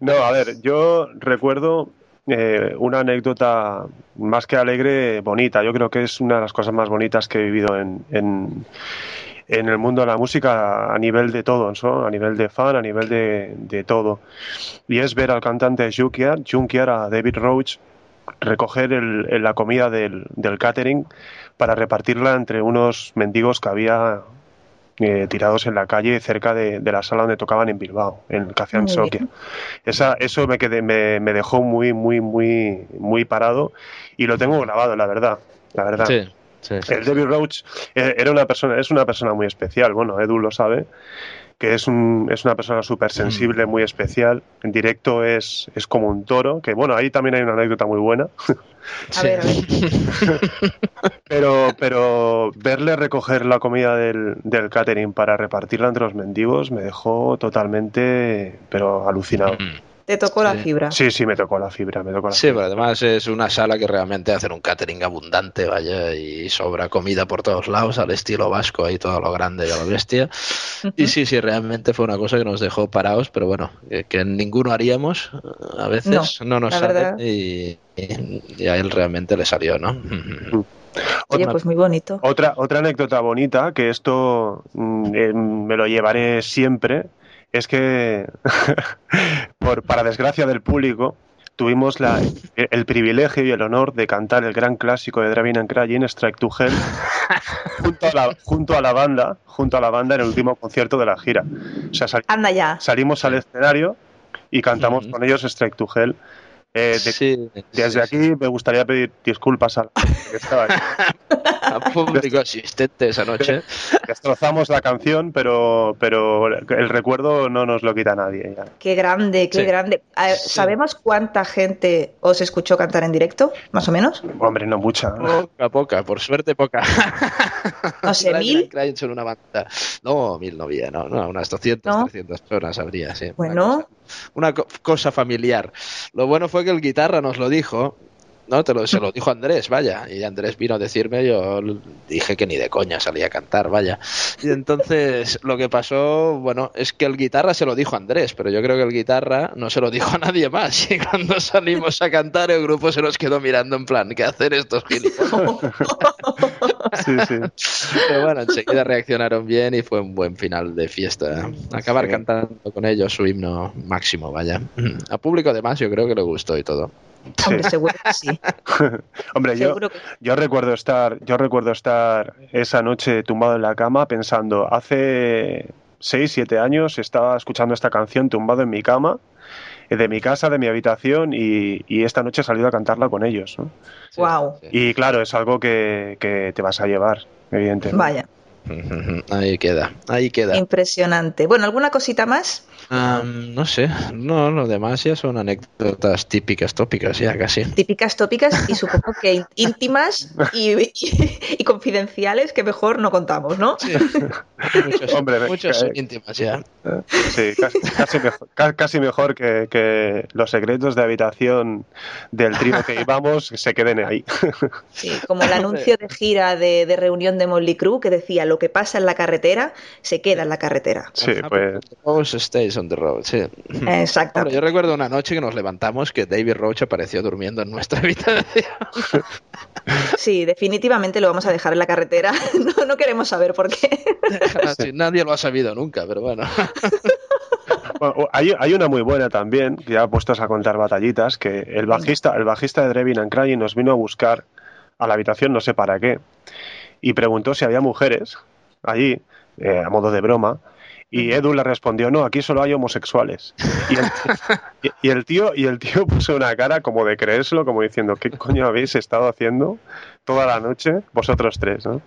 No, a ver, yo recuerdo eh, una anécdota más que alegre, bonita. Yo creo que es una de las cosas más bonitas que he vivido en, en, el mundo de la música a nivel de todos, ¿no? A nivel de fan, a nivel de, de todo. Y es ver al cantante Junkier, Junkier a David Roach, recoger la comida del, del catering para repartirla entre unos mendigos que había eh, tirados en la calle cerca de, de la sala donde tocaban en Bilbao, en el Café Ansoquia. Esa, eso me, quedé, me, me dejó muy, muy, muy, muy parado y lo tengo grabado, la verdad. La verdad. Sí, sí, sí. El David Roach eh, era una persona, es una persona muy especial, bueno, Edu lo sabe, que es, un, es una persona súper sensible, muy especial. En directo es, es como un toro, que bueno, ahí también hay una anécdota muy buena. A ver, a ver. Pero, pero verle recoger la comida del, del catering para repartirla entre los mendigos me dejó totalmente, pero alucinado. Mm. Te tocó la fibra. Sí, sí, me tocó la fibra, me tocó la Sí, fibra. pero además es una sala que realmente hacen un catering abundante, vaya, y sobra comida por todos lados, al estilo vasco, ahí todo lo grande y a lo bestia. Y sí, sí, realmente fue una cosa que nos dejó parados, pero bueno, que, que ninguno haríamos, a veces no, nos la sale verdad. y, y- y a él realmente le salió, ¿no? Oye, pues muy bonito. Otra, otra anécdota bonita, que esto mm, eh, me lo llevaré siempre, es que, por, para desgracia del público, tuvimos la, el privilegio y el honor de cantar el gran clásico de Driving and Crying, Strike to Hell, junto a, la, junto a la banda, junto a la banda en el último concierto de la gira. O sea, sal- Anda ya. salimos al escenario y cantamos con ellos Strike to Hell. Eh, de- Sí, desde sí, aquí me gustaría pedir disculpas a la gente que estaba aquí. al público asistente esa noche. Destrozamos la canción, pero, pero el recuerdo no nos lo quita nadie. ya. Qué grande, qué Sí. grande. ¿Sabemos cuánta gente os escuchó cantar en directo? Más o menos. Hombre, no mucha. Poca, poca, por suerte poca. No sé, ¿mil? una banda. No, mil no había, no, no, unas 200, ¿No? 300 personas habría, sí. Una Bueno. cosa- Una, co- cosa familiar. Lo bueno fue que el guitarra nos lo dijo. No, te lo, se lo dijo Andrés, vaya. Y Andrés vino a decirme, yo dije que ni de coña salía a cantar, vaya. Y entonces lo que pasó, bueno, es que el guitarra se lo dijo a Andrés, pero yo creo que el guitarra no se lo dijo a nadie más. Y cuando salimos a cantar, el grupo se nos quedó mirando en plan, ¿qué hacer estos gilipollas? Sí, sí. Pero bueno, enseguida reaccionaron bien y fue un buen final de fiesta. Acabar Sí. cantando con ellos su himno máximo, vaya. A público además yo creo que le gustó y todo. Hombre, seguro que sí. Hombre, yo, que yo recuerdo estar, yo recuerdo estar esa noche tumbado en la cama pensando, hace 6, 7 años estaba escuchando esta canción tumbado en mi cama, eh, de mi casa, de mi habitación, y, y esta noche he salido a cantarla con ellos. Sí, sí. Y claro, es algo que, que te vas a llevar, evidentemente. Vaya, Ahí queda, ahí queda. impresionante. Bueno, ¿alguna cosita más? No sé, no, lo demás ya son anécdotas típicas, tópicas, ya casi. Típicas tópicas y supongo que ín- íntimas y, y- y confidenciales que mejor no contamos, ¿no? Muchos, Hombre, me- muchos son eh, íntimas ya. Sí, casi, casi mejor, ca- casi mejor que, que los secretos de habitación del trío que íbamos se queden ahí. Sí, como el anuncio de gira de, de reunión de Molly Crew que decía lo que pasa en la carretera se queda en la carretera. Sí, pues Rose stays on the road, sí. Exacto. Yo recuerdo una noche que nos levantamos que David Roach apareció durmiendo en nuestra habitación. Sí, definitivamente lo vamos a dejar en la carretera. No, no queremos saber por qué. Nadie lo ha sabido nunca, pero bueno. Bueno, hay, hay una muy buena también, que ya puestos a contar batallitas, que el bajista, el bajista de Drevin and Crying nos vino a buscar a la habitación, no sé para qué, y preguntó si había mujeres allí, eh, a modo de broma, y Edu le respondió, no, aquí solo hay homosexuales. Y el, y- y el tío, y el tío puso una cara como de creérselo, como diciendo, ¿qué coño habéis estado haciendo toda la noche vosotros tres? No,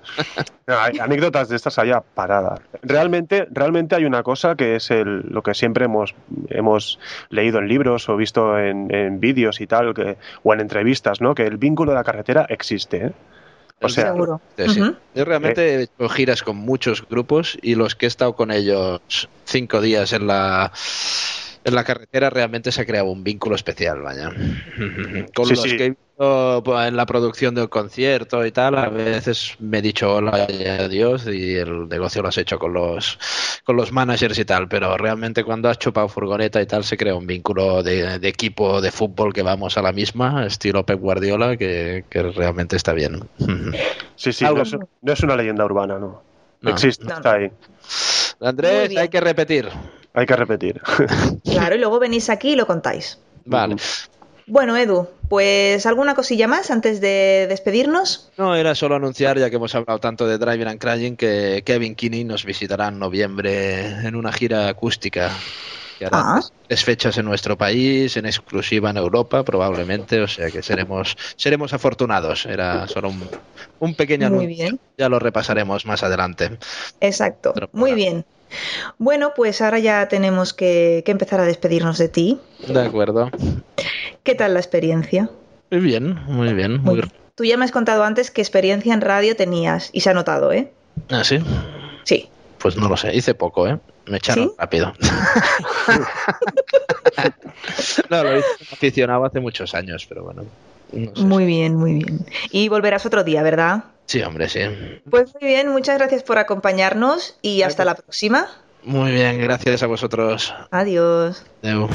hay anécdotas de estas allá paradas. Realmente, realmente hay una cosa que es el, lo que siempre hemos, hemos leído en libros o visto en, en vídeos y tal, que, o en entrevistas, ¿no? Que el vínculo de la carretera existe. ¿eh? O sea, Seguro. Sí. Yo realmente he hecho giras con muchos grupos y los que he estado con ellos cinco días en la en la carretera realmente se ha creado un vínculo especial, vaya. Con Sí, los sí. que he visto pues, en la producción del concierto y tal, a veces me he dicho hola y adiós y el negocio lo has hecho con los con los managers y tal, pero realmente cuando has chupado furgoneta y tal se crea un vínculo de, de equipo de fútbol que vamos a la misma, estilo Pep Guardiola, que, que realmente está bien. sí, sí, no es, no es una leyenda urbana, no. No. Existe, No, está ahí. Andrés, hay que repetir. Hay que repetir. Claro, y luego venís aquí y lo contáis. Vale. Bueno, Edu, pues alguna cosilla más antes de despedirnos. No, era solo anunciar, ya que hemos hablado tanto de Driving and Crying, que Kevin Kinney nos visitará en noviembre en una gira acústica. Que hará Ah. tres- fechas en nuestro país, en exclusiva en Europa, probablemente. O sea que seremos, seremos afortunados. Era solo un, un pequeño Muy anuncio. bien. Ya lo repasaremos más adelante. Exacto. Muy bien. Bueno, pues ahora ya tenemos que, que empezar a despedirnos de ti. De acuerdo. ¿Qué tal la experiencia? Muy bien, muy bien. Muy... Tú ya me has contado antes qué experiencia en radio tenías y se ha notado, ¿eh? Ah, sí. Sí. Pues no lo sé, hice poco, ¿eh? Me echaron ¿Sí? rápido. no, lo hice aficionado hace muchos años, pero bueno. no sé. Muy bien, muy bien. Y volverás otro día, ¿verdad? Sí, hombre, sí. Pues muy bien, muchas gracias por acompañarnos y hasta la próxima. Muy bien, gracias a vosotros. Adiós. Adeu.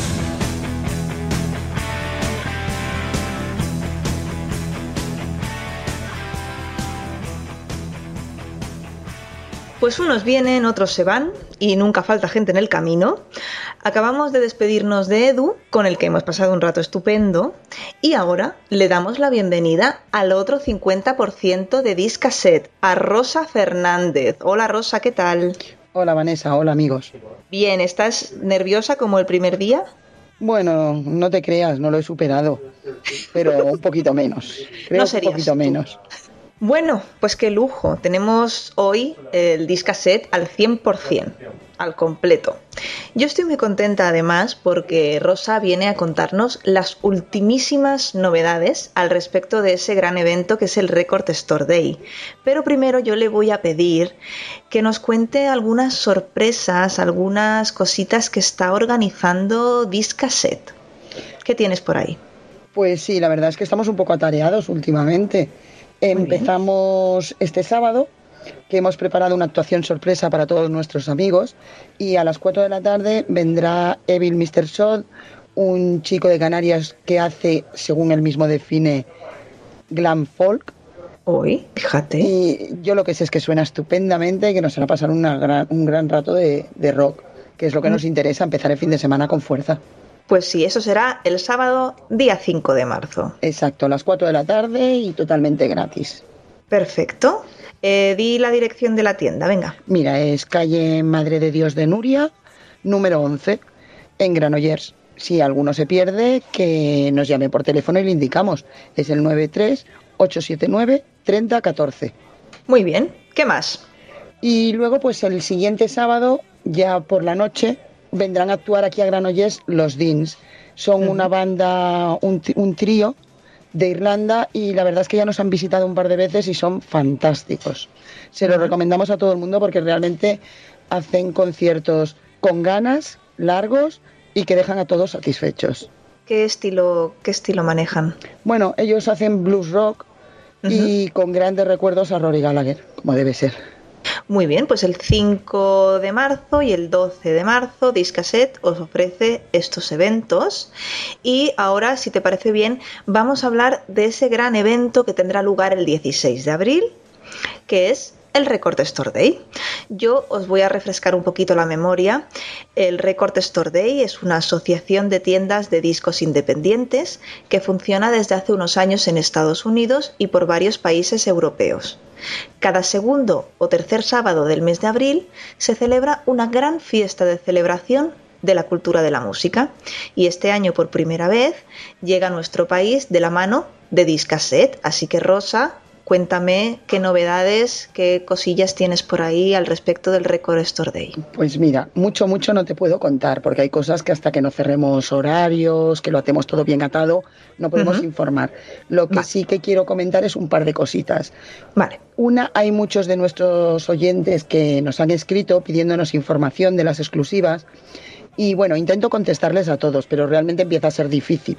Pues unos vienen, otros se van y nunca falta gente en el camino. Acabamos de despedirnos de Edu, con el que hemos pasado un rato estupendo, y ahora le damos la bienvenida al otro 50% de Discaset, a Rosa Fernández. Hola Rosa, ¿qué tal? Hola Vanessa, hola amigos. Bien, ¿estás nerviosa como el primer día? Bueno, no te creas, no lo he superado, pero un poquito menos. Creo No un poquito tú. menos. Bueno, pues qué lujo. Tenemos hoy el Discaset al 100%, al completo. Yo estoy muy contenta además porque Rosa viene a contarnos las ultimísimas novedades al respecto de ese gran evento que es el Record Store Day. Pero primero yo le voy a pedir que nos cuente algunas sorpresas, algunas cositas que está organizando Discaset. ¿Qué tienes por ahí? Pues sí, la verdad es que estamos un poco atareados últimamente. Empezamos este sábado, que hemos preparado una actuación sorpresa para todos nuestros amigos, y a las 4 de la tarde vendrá Evil Mr. Shot, un chico de Canarias que hace, según él mismo define, glam folk. Hoy, fíjate. Y yo lo que sé es que suena estupendamente y que nos hará pasar una gran- un gran rato de, de rock, que es lo que nos interesa, empezar el fin de semana con fuerza. Pues sí, eso será el sábado día 5 de marzo. Exacto, a las 4 de la tarde y totalmente gratis. Perfecto. Eh, di la dirección de la tienda, venga. Mira, es calle Madre de Dios de Nuria, número 11, en Granollers. Si alguno se pierde, que nos llame por teléfono y le indicamos. Es el 93-879-3014. Muy bien. ¿Qué más? Y luego, pues el siguiente sábado, ya por la noche, vendrán a actuar aquí a Granollers los Deans. Son una banda, un, trío de Irlanda y la verdad es que ya nos han visitado un par de veces y son fantásticos. Se los recomendamos a todo el mundo porque realmente hacen conciertos con ganas, largos y que dejan a todos satisfechos. ¿Qué estilo, qué estilo manejan? Bueno, ellos hacen blues rock y con grandes recuerdos a Rory Gallagher, como debe ser. Muy bien, pues el 5 de marzo y el 12 de marzo Discaset os ofrece estos eventos. Y ahora, si te parece bien, vamos a hablar de ese gran evento que tendrá lugar el 16 de abril, que es el Record Store Day. Yo os voy a refrescar un poquito la memoria. El Record Store Day es una asociación de tiendas de discos independientes que funciona desde hace unos años en Estados Unidos y por varios países europeos. Cada segundo o tercer sábado del mes de abril se celebra una gran fiesta de celebración de la cultura de la música y este año por primera vez llega a nuestro país de la mano de Discaset. Así que Rosa, cuéntame qué novedades, qué cosillas tienes por ahí al respecto del Record Store Day. Pues mira, mucho, mucho no te puedo contar, porque hay cosas que hasta que no cerremos horarios, que lo hacemos todo bien atado, no podemos informar. Lo que Vale. sí que quiero comentar es un par de cositas. Vale, Una, hay muchos de nuestros oyentes que nos han escrito pidiéndonos información de las exclusivas y bueno, intento contestarles a todos, pero realmente empieza a ser difícil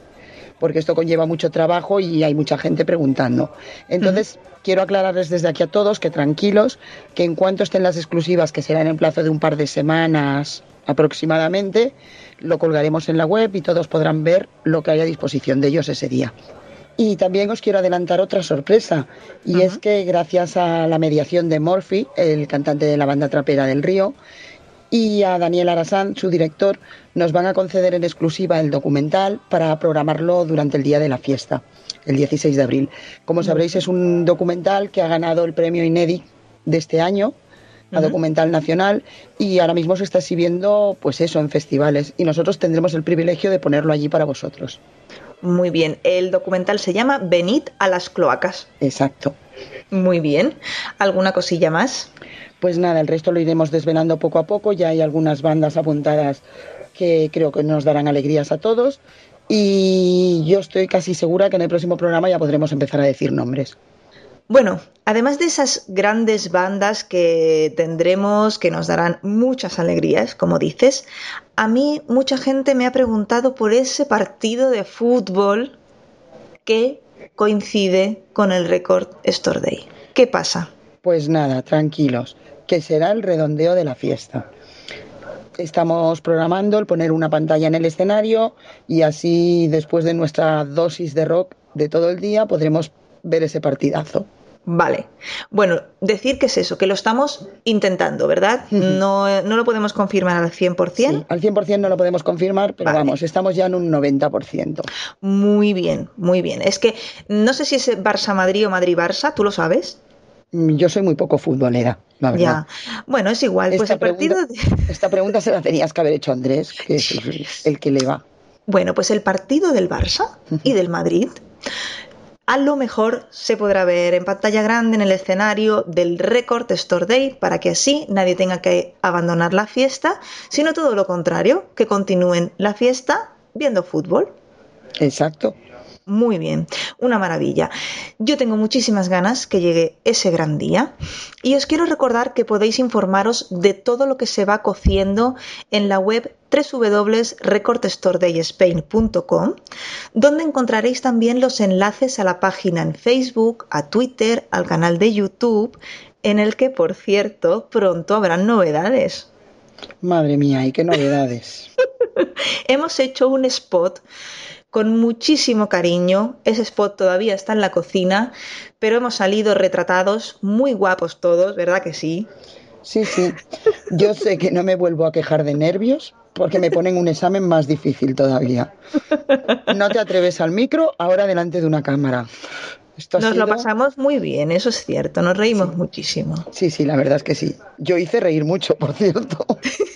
porque esto conlleva mucho trabajo y hay mucha gente preguntando. Entonces, quiero aclararles desde aquí a todos que tranquilos, que en cuanto estén las exclusivas, que será en el plazo de un par de semanas aproximadamente, lo colgaremos en la web y todos podrán ver lo que hay a disposición de ellos ese día. Y también os quiero adelantar otra sorpresa, y es que gracias a la mediación de Morphy, el cantante de la banda trapera del Río, y a Daniel Arasán, su director, nos van a conceder en exclusiva el documental para programarlo durante el día de la fiesta, el 16 de abril. Como sabréis, es un documental que ha ganado el premio Inedi de este año a documental nacional y ahora mismo se está exhibiendo pues eso en festivales y nosotros tendremos el privilegio de ponerlo allí para vosotros. muy bien. El documental se llama Venid a las cloacas. Exacto. Muy bien. ¿Alguna cosilla más? Pues nada, el resto lo iremos desvelando poco a poco. Ya hay algunas bandas apuntadas que creo que nos darán alegrías a todos. Y yo estoy casi segura que en el próximo programa ya podremos empezar a decir nombres. Bueno, además de esas grandes bandas que tendremos, que nos darán muchas alegrías, como dices, a mí mucha gente me ha preguntado por ese partido de fútbol que coincide con el Record Store Day. ¿Qué pasa? Pues nada, tranquilos, que será el redondeo de la fiesta. Estamos programando el poner una pantalla en el escenario y así después de nuestra dosis de rock de todo el día podremos ver ese partidazo. Vale. Bueno, decir que es eso, que lo estamos intentando, ¿verdad? No, no lo podemos confirmar al 100%. Sí, al 100% no lo podemos confirmar, pero Vale. vamos, estamos ya en un 90%. Muy bien, muy bien. Es que no sé si es Barça-Madrid o Madrid-Barça, ¿tú lo sabes? Yo soy muy poco futbolera, la verdad. Ya. Bueno, es igual. Pues Esta el partido pregunta- de- Esta pregunta se la tenías que haber hecho a Andrés, que es el- el que le va. Bueno, pues el partido del Barça y del Madrid a lo mejor se podrá ver en pantalla grande en el escenario del Record Store Day para que así nadie tenga que abandonar la fiesta, sino todo lo contrario, que continúen la fiesta viendo fútbol. Exacto. Muy bien, una maravilla. Yo tengo muchísimas ganas que llegue ese gran día y os quiero recordar que podéis informaros de todo lo que se va cociendo en la web www.recordstoredayspain.com, donde encontraréis también los enlaces a la página en Facebook, a Twitter, al canal de YouTube, en el que, por cierto, pronto habrán novedades. Madre mía, y qué novedades. Hemos hecho un spot con muchísimo cariño. Ese spot todavía está en la cocina, pero hemos salido retratados, muy guapos todos, ¿verdad que sí? Sí, sí. Yo sé que no me vuelvo a quejar de nervios porque me ponen un examen más difícil todavía. No te atreves al micro, ahora delante de una cámara. Esto Nos lo pasamos muy bien, eso es cierto, nos reímos muchísimo. Sí, sí, la verdad es que sí. Yo hice reír mucho, por cierto.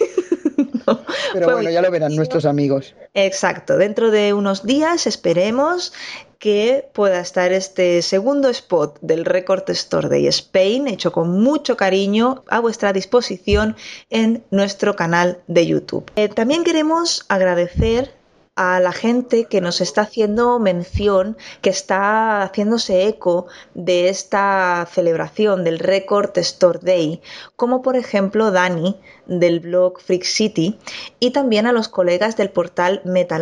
Pero Fue bueno, ya lo verán nuestros amigos. Exacto, dentro de unos días esperemos que pueda estar este segundo spot del Record Store Day Spain, hecho con mucho cariño, a vuestra disposición en nuestro canal de YouTube. Eh, también queremos agradecer a la gente que nos está haciendo mención, que está haciéndose eco de esta celebración del Record Store Day, como por ejemplo Dani del blog Freak City y también a los colegas del portal Metal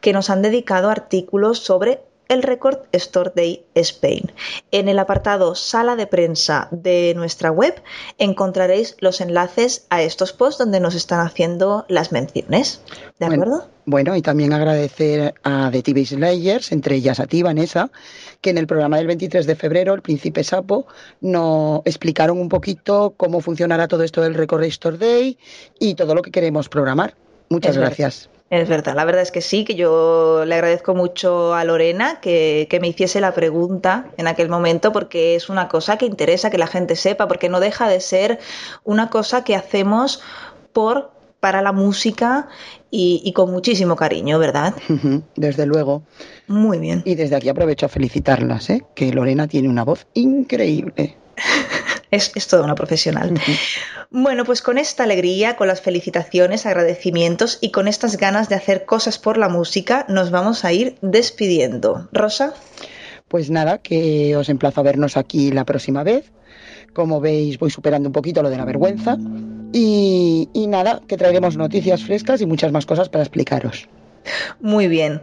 que nos han dedicado artículos sobre el Record Store Day Spain. En el apartado Sala de prensa de nuestra web encontraréis los enlaces a estos posts donde nos están haciendo las menciones. ¿De Bueno, acuerdo? Bueno, y también agradecer a The TV Slayers, entre ellas a ti, Vanessa, que en el programa del 23 de febrero, el Príncipe Sapo, nos explicaron un poquito cómo funcionará todo esto del Record Store Day y todo lo que queremos programar. Muchas Es verdad. gracias. Es verdad, la verdad es que sí, que yo le agradezco mucho a Lorena que, que me hiciese la pregunta en aquel momento porque es una cosa que interesa que la gente sepa, porque no deja de ser una cosa que hacemos por para la música y, y con muchísimo cariño, ¿verdad? Desde luego. Muy bien. Y desde aquí aprovecho a felicitarlas, ¿eh? que Lorena tiene una voz increíble. Es, es toda una profesional. Bueno, pues con esta alegría, con las felicitaciones, agradecimientos y con estas ganas de hacer cosas por la música, nos vamos a ir despidiendo. Rosa, Pues nada, que os emplazo a vernos aquí la próxima vez. Como veis, voy superando un poquito lo de la vergüenza. Y, y nada, que traeremos noticias frescas y muchas más cosas para explicaros. muy bien.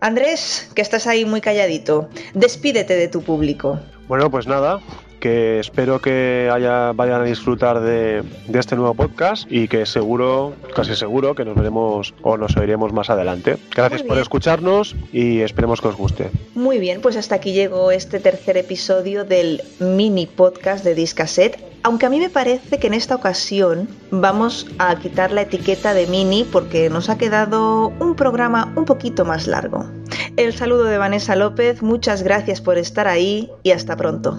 Andrés, que estás ahí muy calladito, despídete de tu público. Bueno, pues nada, que espero que haya, vayan a disfrutar de, de este nuevo podcast y que seguro, casi seguro, que nos veremos o nos oiremos más adelante. Gracias por escucharnos y esperemos que os guste. Muy bien, pues hasta aquí llegó este tercer episodio del mini podcast de Discaset. Aunque a mí me parece que en esta ocasión vamos a quitar la etiqueta de mini porque nos ha quedado un programa un poquito más largo. El saludo de Vanessa López, muchas gracias por estar ahí y hasta pronto.